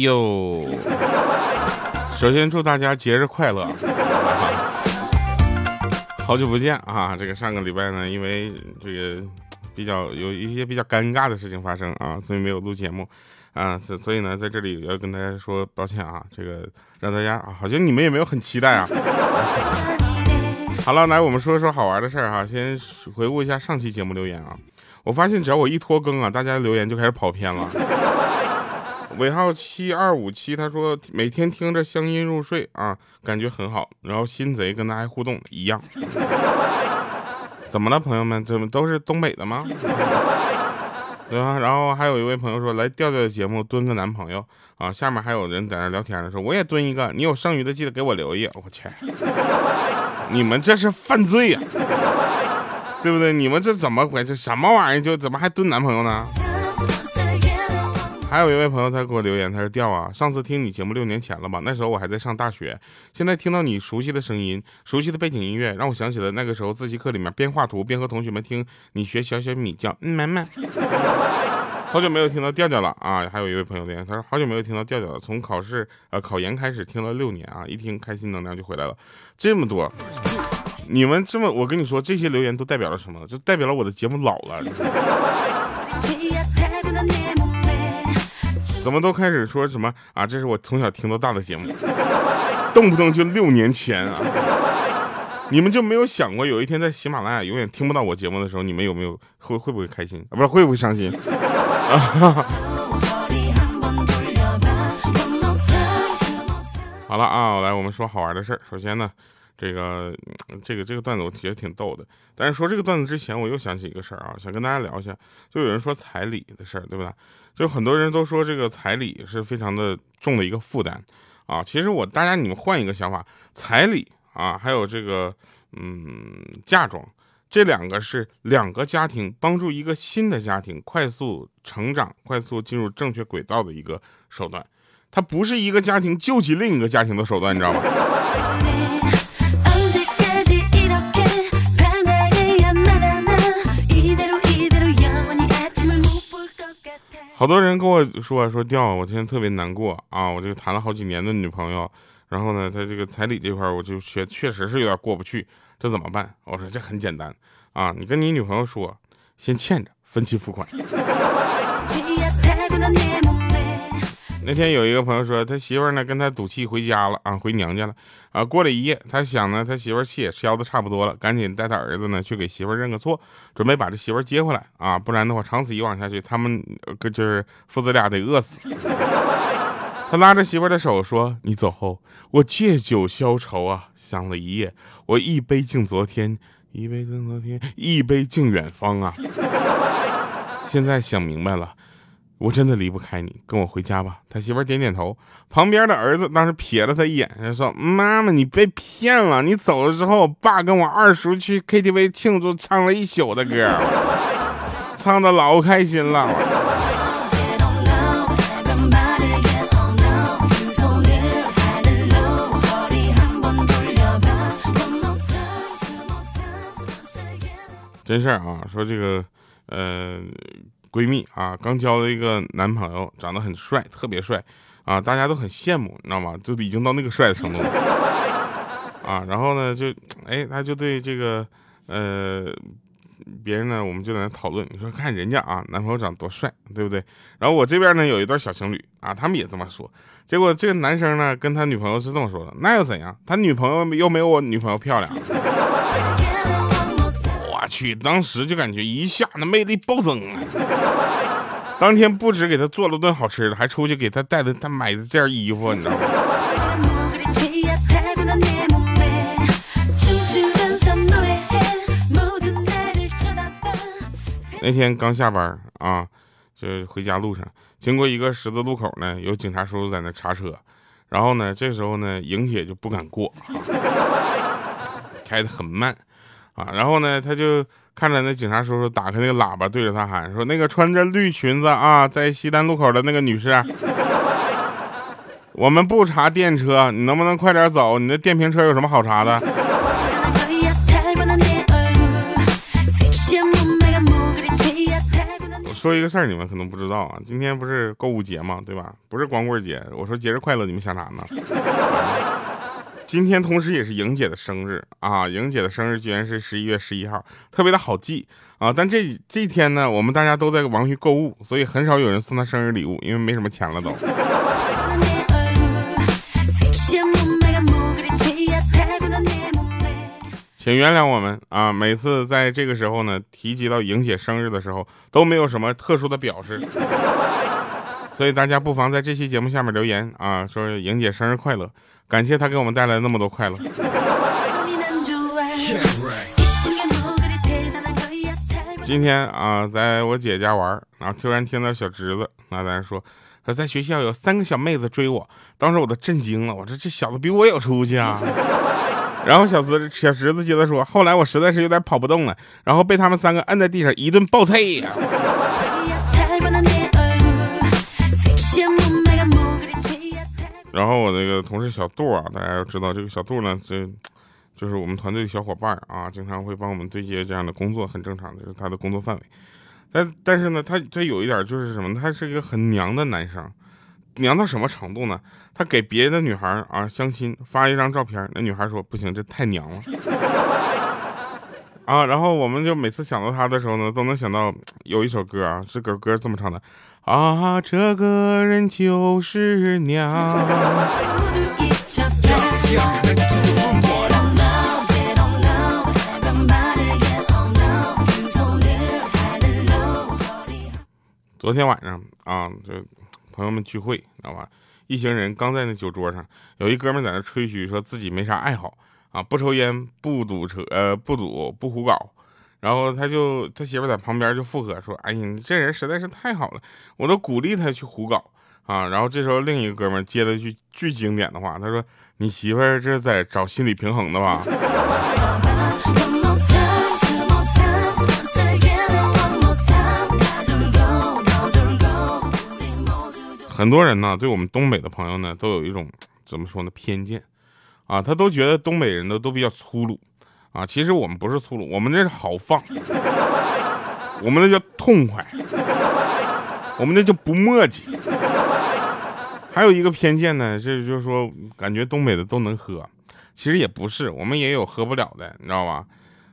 哟，首先祝大家节日快乐，好久不见啊！这个上个礼拜呢，因为这个比较有一些比较尴尬的事情发生啊，所以没有录节目啊，所所以呢，在这里要跟大家说抱歉啊，这个让大家啊，好像你们也没有很期待啊。好了，来我们说说好玩的事儿哈，先回顾一下上期节目留言啊。我发现只要我一拖更啊，大家留言就开始跑偏了。尾号七二五七，他说每天听着乡音入睡啊，感觉很好。然后新贼跟他还互动一样，怎么了，朋友们？怎么都是东北的吗？对吧？然后还有一位朋友说来调调的节目蹲个男朋友啊。下面还有人在那聊天呢，说我也蹲一个，你有剩余的记得给我留一。我去，你们这是犯罪呀，对不对？你们这怎么回事？什么玩意儿？就怎么还蹲男朋友呢？还有一位朋友，他给我留言，他说：“调啊，上次听你节目六年前了吧？那时候我还在上大学，现在听到你熟悉的声音，熟悉的背景音乐，让我想起了那个时候自习课里面边画图边和同学们听你学小小米叫嗯妈妈。好久没有听到调调了啊！还有一位朋友留言，他说好久没有听到调调了，从考试呃考研开始听了六年啊，一听开心能量就回来了。这么多，你们这么，我跟你说，这些留言都代表了什么？就代表了我的节目老了。” 怎么都开始说什么啊？这是我从小听到大的节目，动不动就六年前啊！你们就没有想过有一天在喜马拉雅永远听不到我节目的时候，你们有没有会会不会开心啊？不是会不会伤心？好了啊，来我们说好玩的事儿。首先呢，这个这个这个段子我觉得挺逗的。但是说这个段子之前，我又想起一个事儿啊，想跟大家聊一下。就有人说彩礼的事儿，对不对？就很多人都说这个彩礼是非常的重的一个负担啊。其实我大家你们换一个想法，彩礼啊，还有这个嗯嫁妆，这两个是两个家庭帮助一个新的家庭快速成长、快速进入正确轨道的一个手段，它不是一个家庭救济另一个家庭的手段，你知道吗？好多人跟我说说掉，我现在特别难过啊！我这个谈了好几年的女朋友，然后呢，他这个彩礼这块我就确确实是有点过不去，这怎么办？我说这很简单啊，你跟你女朋友说，先欠着，分期付款。那天有一个朋友说，他媳妇呢跟他赌气回家了啊，回娘家了啊。过了一夜，他想呢，他媳妇气也消的差不多了，赶紧带他儿子呢去给媳妇认个错，准备把这媳妇接回来啊，不然的话长此以往下去，他们就是父子俩得饿死。他拉着媳妇的手说：“你走后，我借酒消愁啊，想了一夜，我一杯敬昨天，一杯敬昨天，一杯敬远方啊。现在想明白了。”我真的离不开你，跟我回家吧。他媳妇点点头，旁边的儿子当时瞥了他一眼，他说：“妈妈，你被骗了。你走了之后，爸跟我二叔去 KTV 庆祝，唱了一宿的歌，唱的老开心了。”真事儿啊，说这个，呃。闺蜜啊，刚交了一个男朋友，长得很帅，特别帅啊，大家都很羡慕，你知道吗？就已经到那个帅的程度了啊。然后呢，就哎，他就对这个呃别人呢，我们就在那讨论，你说看人家啊，男朋友长多帅，对不对？然后我这边呢有一对小情侣啊，他们也这么说。结果这个男生呢跟他女朋友是这么说的，那又怎样？他女朋友又没有我女朋友漂亮。去，当时就感觉一下那魅力暴增啊！当天不止给他做了顿好吃的，还出去给他带的他买的件衣服，你知道吗？那天刚下班啊，就回家路上，经过一个十字路口呢，有警察叔叔在那查车，然后呢，这时候呢，莹铁就不敢过，开的很慢。啊，然后呢，他就看着那警察叔叔打开那个喇叭，对着他喊说：“那个穿着绿裙子啊，在西单路口的那个女士，我们不查电车，你能不能快点走？你那电瓶车有什么好查的？”我说一个事儿，你们可能不知道啊，今天不是购物节嘛，对吧？不是光棍节。我说节日快乐，你们想啥呢？今天同时也是莹姐的生日啊！莹姐的生日居然是十一月十一号，特别的好记啊！但这这天呢，我们大家都在忙于购物，所以很少有人送她生日礼物，因为没什么钱了都。请原谅我们啊！每次在这个时候呢，提及到莹姐生日的时候，都没有什么特殊的表示，所以大家不妨在这期节目下面留言啊，说莹姐生日快乐。感谢他给我们带来那么多快乐。今天啊，在我姐家玩，然后突然听到小侄子那在说说在学校有三个小妹子追我，当时我都震惊了，我说这小子比我有出息啊。然后小侄小侄子接着说，后来我实在是有点跑不动了，然后被他们三个摁在地上一顿暴踹呀。然后我那个同事小杜啊，大家要知道这个小杜呢，这就是我们团队的小伙伴啊，经常会帮我们对接这样的工作，很正常的，是他的工作范围。但但是呢，他他有一点就是什么？他是一个很娘的男生，娘到什么程度呢？他给别的女孩啊相亲发一张照片，那女孩说不行，这太娘了啊。然后我们就每次想到他的时候呢，都能想到有一首歌啊，这首歌这么唱的。啊，这个人就是娘。昨天晚上啊，就朋友们聚会，知道吧？一行人刚在那酒桌上，有一哥们在那吹嘘，说自己没啥爱好啊，不抽烟，不赌车，呃，不赌，不胡搞。然后他就他媳妇在旁边就附和说：“哎呀，你这人实在是太好了，我都鼓励他去胡搞啊。”然后这时候另一个哥们接了句巨经典的话，他说：“你媳妇这是在找心理平衡的吧？” 很多人呢，对我们东北的朋友呢，都有一种怎么说呢偏见啊，他都觉得东北人呢都比较粗鲁。啊，其实我们不是粗鲁，我们那是豪放，我们那叫痛快，我们那叫不墨迹。还有一个偏见呢，这就是说，感觉东北的都能喝，其实也不是，我们也有喝不了的，你知道吧？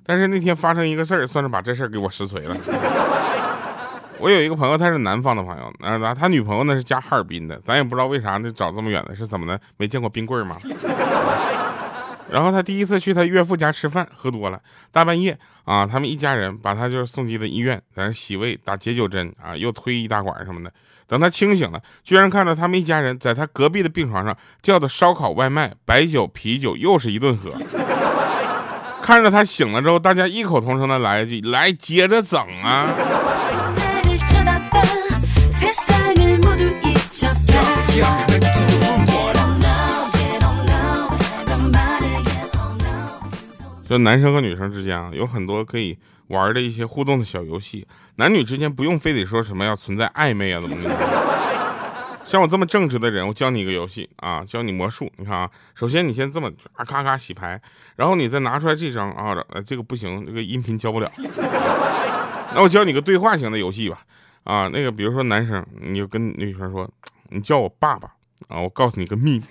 但是那天发生一个事儿，算是把这事儿给我实锤了。我有一个朋友，他是南方的朋友，啊，他女朋友呢是家哈尔滨的，咱也不知道为啥呢找这么远的，是怎么的？没见过冰棍吗？然后他第一次去他岳父家吃饭，喝多了，大半夜啊，他们一家人把他就是送进了医院，在那洗胃、打解酒针啊，又推一大管什么的。等他清醒了，居然看到他们一家人在他隔壁的病床上叫的烧烤外卖、白酒、啤酒，又是一顿喝。看着他醒了之后，大家异口同声的来一句：“来，接着整啊！”就男生和女生之间啊，有很多可以玩的一些互动的小游戏，男女之间不用非得说什么要存在暧昧啊，怎么怎么？像我这么正直的人，我教你一个游戏啊，教你魔术。你看啊，首先你先这么啊，咔咔洗牌，然后你再拿出来这张啊，这个不行，这个音频教不了。那我教你个对话型的游戏吧，啊，那个比如说男生，你就跟女生说，你叫我爸爸啊，我告诉你个秘密。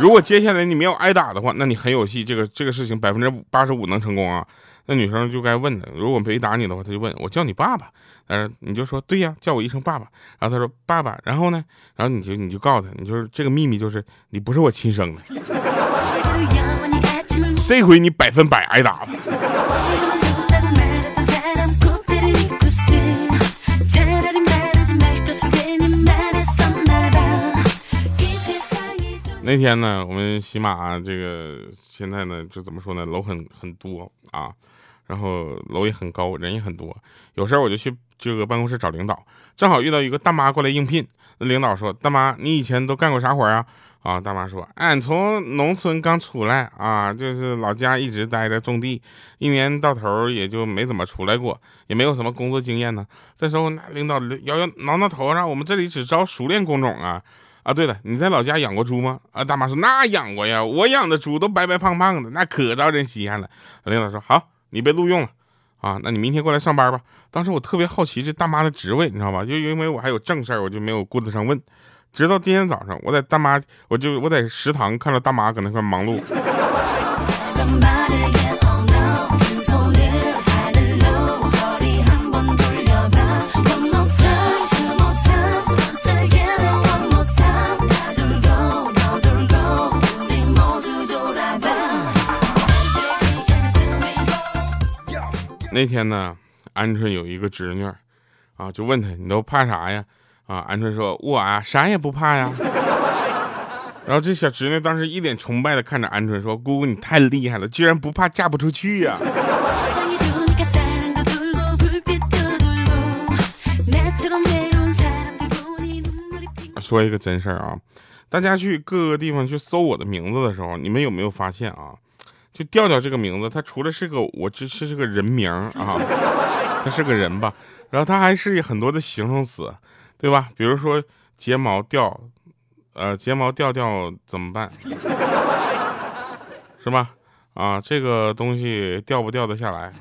如果接下来你没有挨打的话，那你很有戏，这个这个事情百分之八十五能成功啊。那女生就该问他，如果没打你的话，他就问我叫你爸爸，呃，你就说对呀，叫我一声爸爸。然后他说爸爸，然后呢，然后你就你就告诉他，你就是这个秘密就是你不是我亲生的。这回你百分百挨打了。那天呢，我们喜马这个现在呢，就怎么说呢，楼很很多啊，然后楼也很高，人也很多。有事儿我就去这个办公室找领导，正好遇到一个大妈过来应聘。那领导说：“大妈，你以前都干过啥活啊？”啊，大妈说：“俺从农村刚出来啊，就是老家一直待着种地，一年到头也就没怎么出来过，也没有什么工作经验呢。”这时候，那领导摇摇挠挠头上，我们这里只招熟练工种啊。啊，对了，你在老家养过猪吗？啊，大妈说那养过呀，我养的猪都白白胖胖的，那可招人稀罕了。领导说好，你被录用了。啊，那你明天过来上班吧。当时我特别好奇这大妈的职位，你知道吧？就因为我还有正事儿，我就没有顾得上问。直到今天早上，我在大妈，我就我在食堂看到大妈搁那块忙碌。那天呢，鹌鹑有一个侄女，啊，就问他你都怕啥呀？啊，鹌鹑说，我啊，啥也不怕呀。然后这小侄女当时一脸崇拜的看着鹌鹑说，姑姑你太厉害了，居然不怕嫁不出去呀。说一个真事儿啊，大家去各个地方去搜我的名字的时候，你们有没有发现啊？就调调这个名字，它除了是个我这是个人名啊，他是个人吧，然后他还是很多的形容词，对吧？比如说睫毛掉，呃，睫毛掉掉怎么办？是吧？啊，这个东西掉不掉得下来？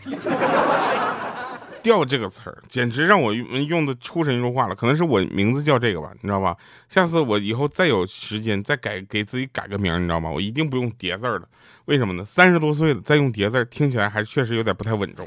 掉这个词儿简直让我用的出神入化了，可能是我名字叫这个吧，你知道吧？下次我以后再有时间再改给自己改个名，你知道吗？我一定不用叠字儿了。为什么呢？三十多岁了再用叠字儿，听起来还确实有点不太稳重。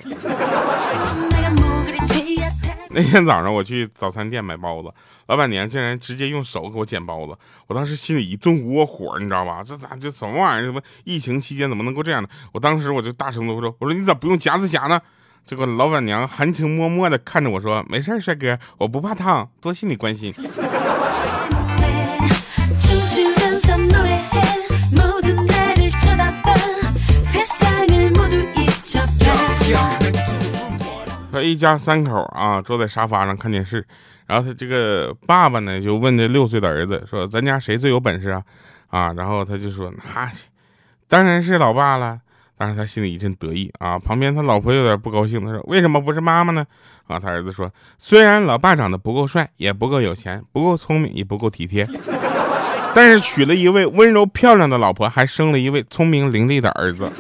那天早上我去早餐店买包子，老板娘竟然直接用手给我剪包子，我当时心里一顿窝火，你知道吧？这咋这什么玩意儿？什么疫情期间怎么能够这样呢？我当时我就大声的说：“我说你咋不用夹子夹呢？”这个老板娘含情脉脉的看着我说：“没事帅哥，我不怕烫，多谢你关心。”说一家三口啊，坐在沙发上看电视，然后他这个爸爸呢就问这六岁的儿子说：“咱家谁最有本事啊？”啊，然后他就说：“那当然是老爸了。”但是他心里一阵得意啊，旁边他老婆有点不高兴，他说：“为什么不是妈妈呢？”啊，他儿子说：“虽然老爸长得不够帅，也不够有钱，不够聪明，也不够体贴，但是娶了一位温柔漂亮的老婆，还生了一位聪明伶俐的儿子。”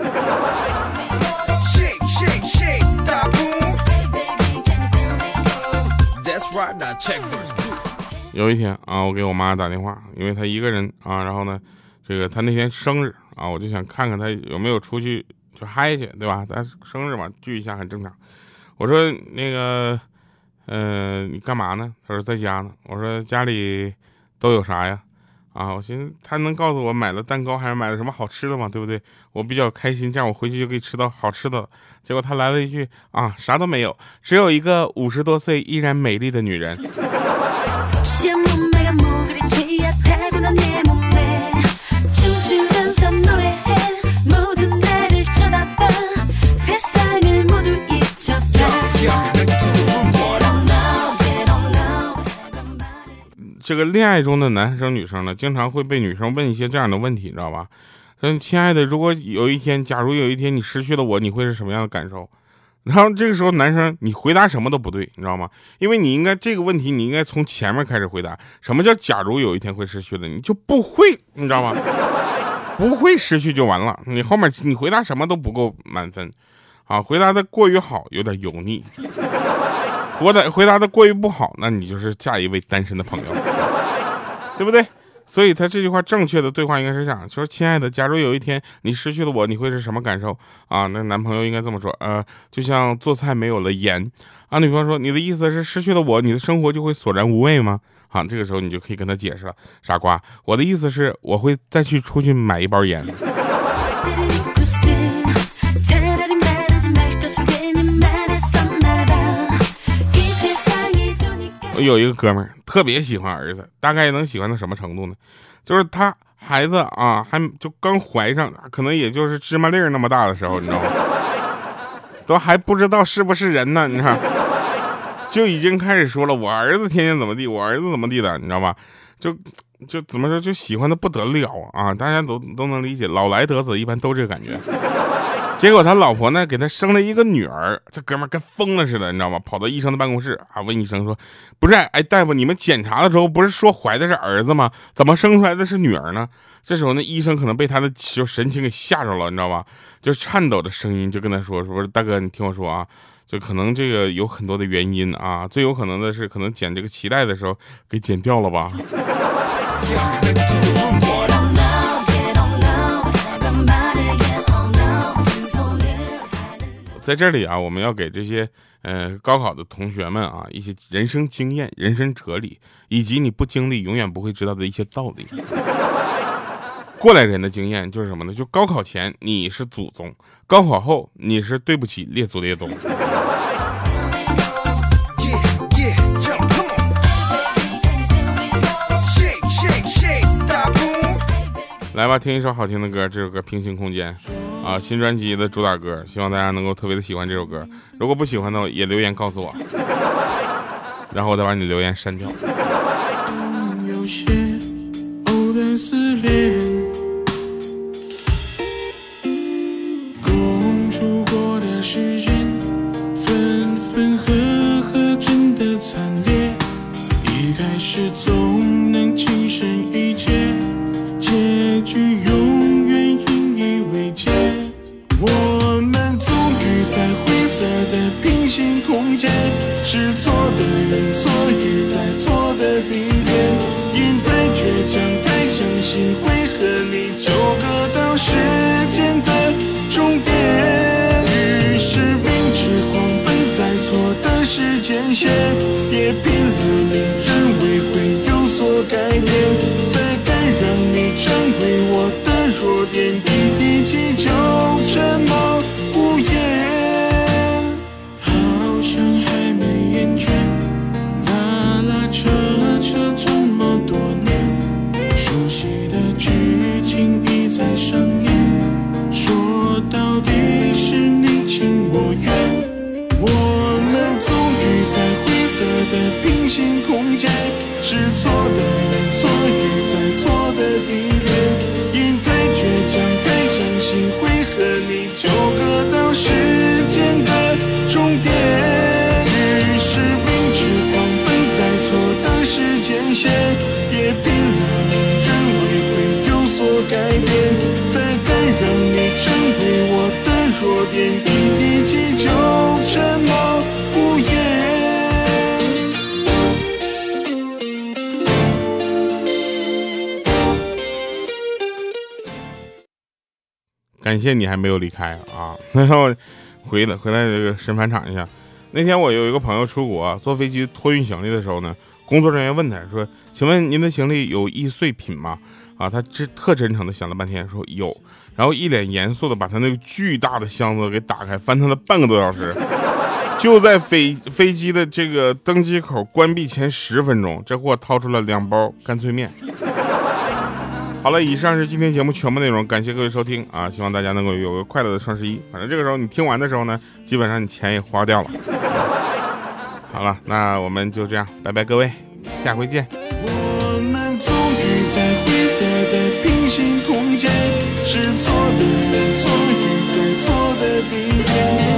有一天啊，我给我妈打电话，因为她一个人啊，然后呢，这个她那天生日。啊，我就想看看他有没有出去就嗨去，对吧？咱生日嘛，聚一下很正常。我说那个，嗯，你干嘛呢？他说在家呢。我说家里都有啥呀？啊，我寻思他能告诉我买了蛋糕还是买了什么好吃的吗？对不对？我比较开心，这样我回去就可以吃到好吃的。结果他来了一句啊，啥都没有，只有一个五十多岁依然美丽的女人。这个恋爱中的男生女生呢，经常会被女生问一些这样的问题，你知道吧？说亲爱的，如果有一天，假如有一天你失去了我，你会是什么样的感受？然后这个时候，男生你回答什么都不对，你知道吗？因为你应该这个问题，你应该从前面开始回答。什么叫假如有一天会失去的？你就不会，你知道吗？不会失去就完了。你后面你回答什么都不够满分，啊，回答的过于好有点油腻。我得回答的过于不好，那你就是下一位单身的朋友，对不对？所以他这句话正确的对话应该是这样：说，亲爱的，假如有一天你失去了我，你会是什么感受啊？那男朋友应该这么说：呃，就像做菜没有了盐啊。女朋友说：你的意思是失去了我，你的生活就会索然无味吗？好，这个时候你就可以跟他解释了，傻瓜，我的意思是我会再去出去买一包盐。有一个哥们儿特别喜欢儿子，大概能喜欢到什么程度呢？就是他孩子啊，还就刚怀上，可能也就是芝麻粒儿那么大的时候，你知道吗？都还不知道是不是人呢，你看，就已经开始说了，我儿子天天怎么地，我儿子怎么地的，你知道吧？就就怎么说，就喜欢的不得了啊！大家都都能理解，老来得子一般都这个感觉。结果他老婆呢，给他生了一个女儿，这哥们跟疯了似的，你知道吗？跑到医生的办公室啊，问医生说：“不是，哎，大夫，你们检查的时候不是说怀的是儿子吗？怎么生出来的是女儿呢？”这时候那医生可能被他的就神情给吓着了，你知道吧？就颤抖的声音就跟他说：“说大哥，你听我说啊，就可能这个有很多的原因啊，最有可能的是可能剪这个脐带的时候给剪掉了吧。在这里啊，我们要给这些呃高考的同学们啊一些人生经验、人生哲理，以及你不经历永远不会知道的一些道理。过来人的经验就是什么呢？就高考前你是祖宗，高考后你是对不起列祖列宗。来吧，听一首好听的歌，这首歌《平行空间》啊，新专辑的主打歌，希望大家能够特别的喜欢这首歌。如果不喜欢的，也留言告诉我，然后我再把你留言删掉。是错的。感谢你还没有离开啊！然后回来回来这个神返场一下。那天我有一个朋友出国坐飞机托运行李的时候呢，工作人员问他说：“请问您的行李有易碎品吗？”啊，他这特真诚的想了半天说有，然后一脸严肃的把他那个巨大的箱子给打开，翻腾了半个多小时。就在飞飞机的这个登机口关闭前十分钟，这货掏出了两包干脆面。好了，以上是今天节目全部内容，感谢各位收听啊！希望大家能够有个快乐的双十一。反正这个时候你听完的时候呢，基本上你钱也花掉了。好了，那我们就这样，拜拜各位，下回见。我们终于在灰色的平行空间，是错的人，终于在错的地点。